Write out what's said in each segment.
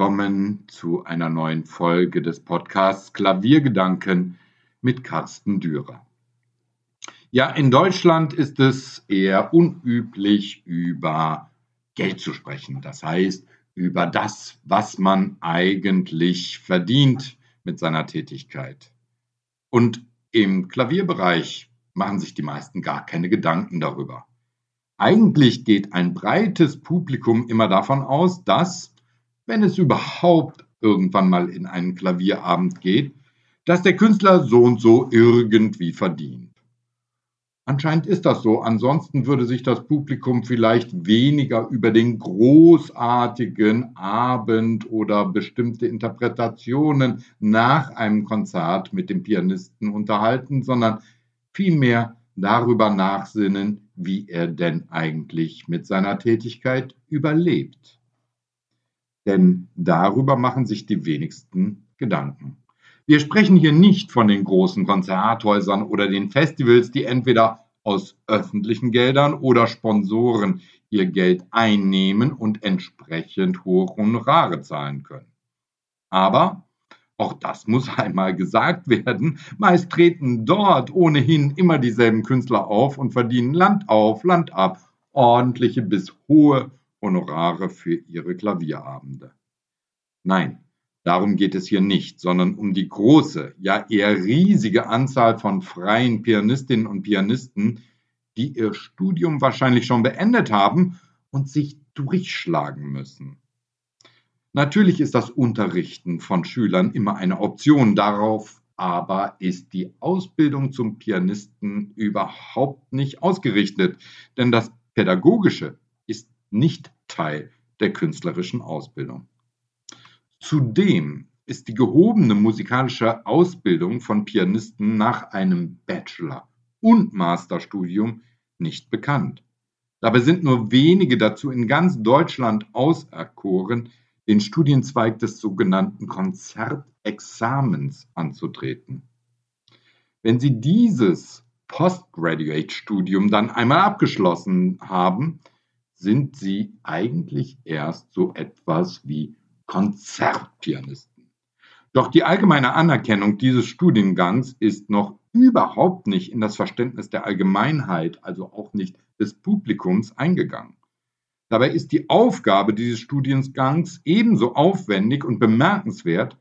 willkommen zu einer neuen Folge des Podcasts Klaviergedanken mit Carsten Dürer. Ja, in Deutschland ist es eher unüblich, über Geld zu sprechen. Das heißt, über das, was man eigentlich verdient mit seiner Tätigkeit. Und im Klavierbereich machen sich die meisten gar keine Gedanken darüber. Eigentlich geht ein breites Publikum immer davon aus, dass wenn es überhaupt irgendwann mal in einen Klavierabend geht, dass der Künstler so und so irgendwie verdient. Anscheinend ist das so, ansonsten würde sich das Publikum vielleicht weniger über den großartigen Abend oder bestimmte Interpretationen nach einem Konzert mit dem Pianisten unterhalten, sondern vielmehr darüber nachsinnen, wie er denn eigentlich mit seiner Tätigkeit überlebt denn darüber machen sich die wenigsten Gedanken. Wir sprechen hier nicht von den großen Konzerthäusern oder den Festivals, die entweder aus öffentlichen Geldern oder Sponsoren ihr Geld einnehmen und entsprechend hohe Honorare zahlen können. Aber auch das muss einmal gesagt werden. Meist treten dort ohnehin immer dieselben Künstler auf und verdienen Land auf, Land ab, ordentliche bis hohe Honorare für ihre Klavierabende. Nein, darum geht es hier nicht, sondern um die große, ja eher riesige Anzahl von freien Pianistinnen und Pianisten, die ihr Studium wahrscheinlich schon beendet haben und sich durchschlagen müssen. Natürlich ist das Unterrichten von Schülern immer eine Option, darauf aber ist die Ausbildung zum Pianisten überhaupt nicht ausgerichtet, denn das Pädagogische nicht Teil der künstlerischen Ausbildung. Zudem ist die gehobene musikalische Ausbildung von Pianisten nach einem Bachelor- und Masterstudium nicht bekannt. Dabei sind nur wenige dazu in ganz Deutschland auserkoren, den Studienzweig des sogenannten Konzertexamens anzutreten. Wenn Sie dieses Postgraduate-Studium dann einmal abgeschlossen haben, sind sie eigentlich erst so etwas wie Konzertpianisten. Doch die allgemeine Anerkennung dieses Studiengangs ist noch überhaupt nicht in das Verständnis der Allgemeinheit, also auch nicht des Publikums, eingegangen. Dabei ist die Aufgabe dieses Studiengangs ebenso aufwendig und bemerkenswert,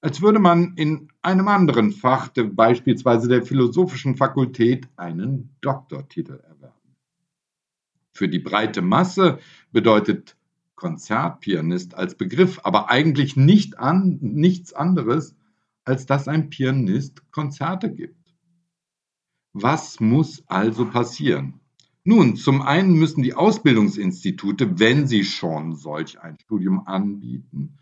als würde man in einem anderen Fach, beispielsweise der philosophischen Fakultät, einen Doktortitel erwerben. Für die breite Masse bedeutet Konzertpianist als Begriff aber eigentlich nicht an, nichts anderes, als dass ein Pianist Konzerte gibt. Was muss also passieren? Nun, zum einen müssen die Ausbildungsinstitute, wenn sie schon solch ein Studium anbieten,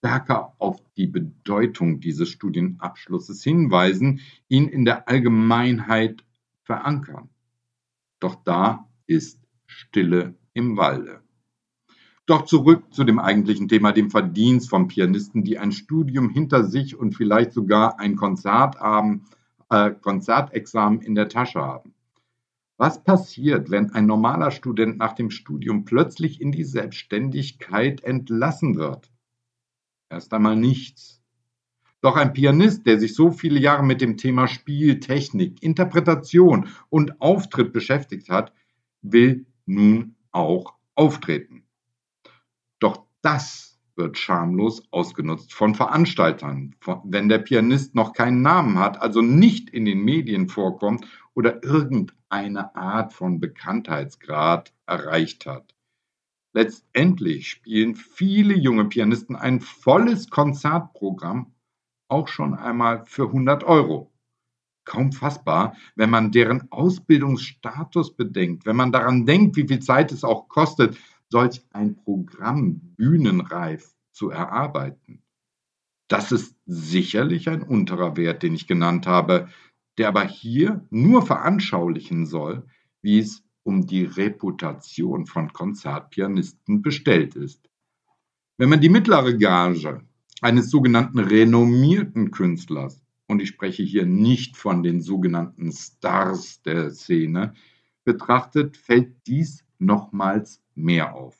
stärker auf die Bedeutung dieses Studienabschlusses hinweisen, ihn in der Allgemeinheit verankern. Doch da ist Stille im Walde. Doch zurück zu dem eigentlichen Thema, dem Verdienst von Pianisten, die ein Studium hinter sich und vielleicht sogar ein Konzertabend, äh, Konzertexamen in der Tasche haben. Was passiert, wenn ein normaler Student nach dem Studium plötzlich in die Selbstständigkeit entlassen wird? Erst einmal nichts. Doch ein Pianist, der sich so viele Jahre mit dem Thema Spiel, Technik, Interpretation und Auftritt beschäftigt hat, will nun auch auftreten. Doch das wird schamlos ausgenutzt von Veranstaltern. Wenn der Pianist noch keinen Namen hat, also nicht in den Medien vorkommt oder irgendeine Art von Bekanntheitsgrad erreicht hat. Letztendlich spielen viele junge Pianisten ein volles Konzertprogramm auch schon einmal für 100 Euro kaum fassbar, wenn man deren Ausbildungsstatus bedenkt, wenn man daran denkt, wie viel Zeit es auch kostet, solch ein Programm bühnenreif zu erarbeiten. Das ist sicherlich ein unterer Wert, den ich genannt habe, der aber hier nur veranschaulichen soll, wie es um die Reputation von Konzertpianisten bestellt ist. Wenn man die mittlere Gage eines sogenannten renommierten Künstlers und ich spreche hier nicht von den sogenannten Stars der Szene, betrachtet, fällt dies nochmals mehr auf.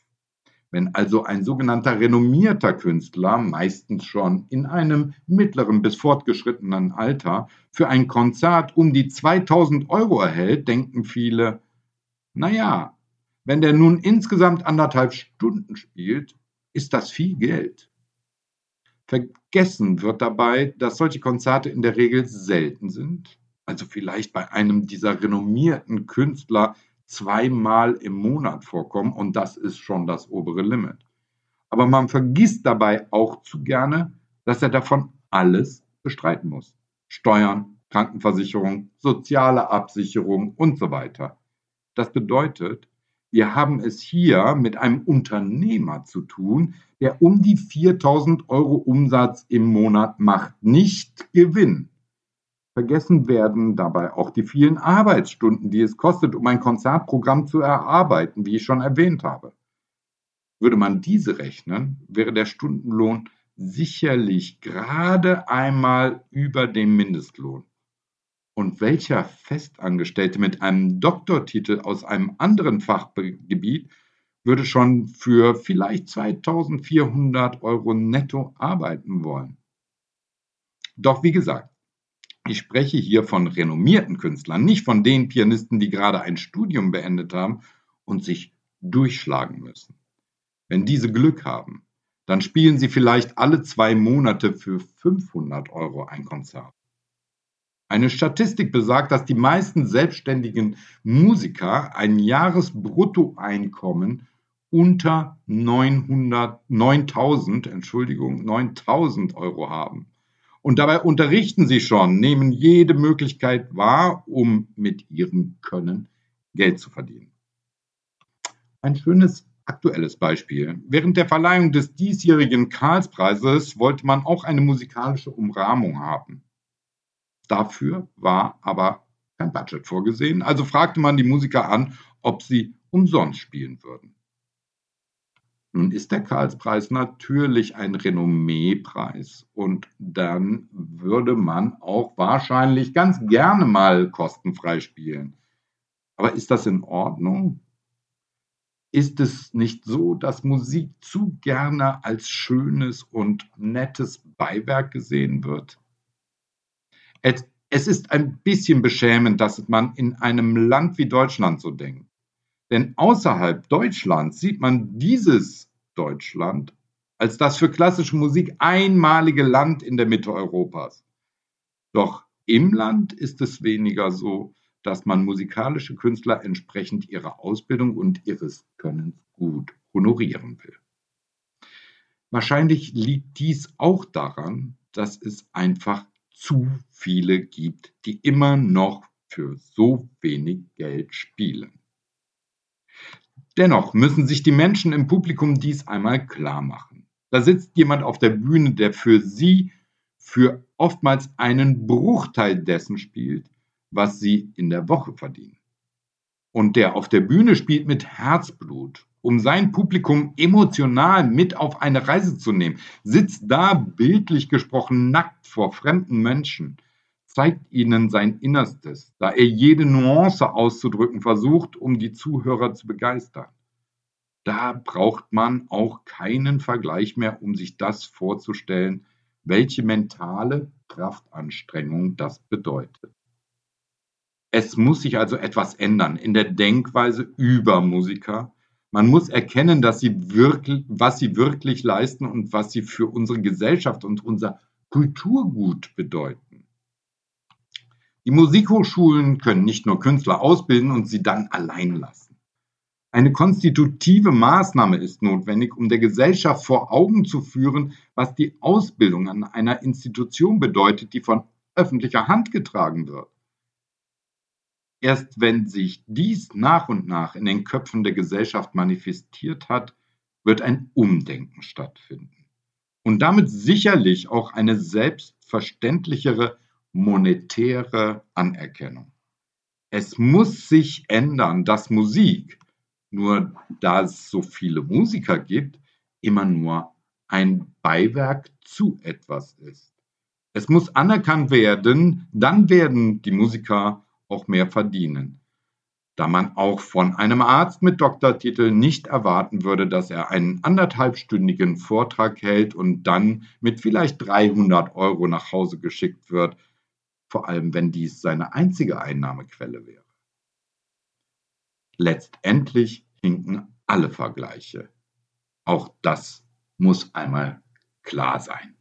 Wenn also ein sogenannter renommierter Künstler, meistens schon in einem mittleren bis fortgeschrittenen Alter, für ein Konzert um die 2000 Euro erhält, denken viele, naja, wenn der nun insgesamt anderthalb Stunden spielt, ist das viel Geld. Vergessen wird dabei, dass solche Konzerte in der Regel selten sind, also vielleicht bei einem dieser renommierten Künstler zweimal im Monat vorkommen und das ist schon das obere Limit. Aber man vergisst dabei auch zu gerne, dass er davon alles bestreiten muss. Steuern, Krankenversicherung, soziale Absicherung und so weiter. Das bedeutet, wir haben es hier mit einem Unternehmer zu tun, der um die 4000 Euro Umsatz im Monat macht, nicht Gewinn. Vergessen werden dabei auch die vielen Arbeitsstunden, die es kostet, um ein Konzertprogramm zu erarbeiten, wie ich schon erwähnt habe. Würde man diese rechnen, wäre der Stundenlohn sicherlich gerade einmal über dem Mindestlohn. Und welcher Festangestellte mit einem Doktortitel aus einem anderen Fachgebiet würde schon für vielleicht 2400 Euro netto arbeiten wollen? Doch wie gesagt, ich spreche hier von renommierten Künstlern, nicht von den Pianisten, die gerade ein Studium beendet haben und sich durchschlagen müssen. Wenn diese Glück haben, dann spielen sie vielleicht alle zwei Monate für 500 Euro ein Konzert. Eine Statistik besagt, dass die meisten selbstständigen Musiker ein Jahresbruttoeinkommen unter 900, 9000, Entschuldigung, 9000 Euro haben. Und dabei unterrichten sie schon, nehmen jede Möglichkeit wahr, um mit ihrem Können Geld zu verdienen. Ein schönes aktuelles Beispiel. Während der Verleihung des diesjährigen Karlspreises wollte man auch eine musikalische Umrahmung haben. Dafür war aber kein Budget vorgesehen, also fragte man die Musiker an, ob sie umsonst spielen würden. Nun ist der Karlspreis natürlich ein Renommeepreis und dann würde man auch wahrscheinlich ganz gerne mal kostenfrei spielen. Aber ist das in Ordnung? Ist es nicht so, dass Musik zu gerne als schönes und nettes Beiwerk gesehen wird? Es ist ein bisschen beschämend, dass man in einem Land wie Deutschland so denkt. Denn außerhalb Deutschlands sieht man dieses Deutschland als das für klassische Musik einmalige Land in der Mitte Europas. Doch im Land ist es weniger so, dass man musikalische Künstler entsprechend ihrer Ausbildung und ihres Könnens gut honorieren will. Wahrscheinlich liegt dies auch daran, dass es einfach zu viele gibt, die immer noch für so wenig Geld spielen. Dennoch müssen sich die Menschen im Publikum dies einmal klar machen. Da sitzt jemand auf der Bühne, der für sie für oftmals einen Bruchteil dessen spielt, was sie in der Woche verdienen. Und der auf der Bühne spielt mit Herzblut, um sein Publikum emotional mit auf eine Reise zu nehmen, sitzt da bildlich gesprochen nackt vor fremden Menschen, zeigt ihnen sein Innerstes, da er jede Nuance auszudrücken versucht, um die Zuhörer zu begeistern. Da braucht man auch keinen Vergleich mehr, um sich das vorzustellen, welche mentale Kraftanstrengung das bedeutet. Es muss sich also etwas ändern in der Denkweise über Musiker. Man muss erkennen, dass sie wirklich, was sie wirklich leisten und was sie für unsere Gesellschaft und unser Kulturgut bedeuten. Die Musikhochschulen können nicht nur Künstler ausbilden und sie dann allein lassen. Eine konstitutive Maßnahme ist notwendig, um der Gesellschaft vor Augen zu führen, was die Ausbildung an einer Institution bedeutet, die von öffentlicher Hand getragen wird. Erst wenn sich dies nach und nach in den Köpfen der Gesellschaft manifestiert hat, wird ein Umdenken stattfinden. Und damit sicherlich auch eine selbstverständlichere monetäre Anerkennung. Es muss sich ändern, dass Musik, nur da es so viele Musiker gibt, immer nur ein Beiwerk zu etwas ist. Es muss anerkannt werden, dann werden die Musiker auch mehr verdienen. da man auch von einem Arzt mit Doktortitel nicht erwarten würde, dass er einen anderthalbstündigen Vortrag hält und dann mit vielleicht 300 Euro nach Hause geschickt wird, vor allem wenn dies seine einzige Einnahmequelle wäre. Letztendlich hinken alle Vergleiche. Auch das muss einmal klar sein.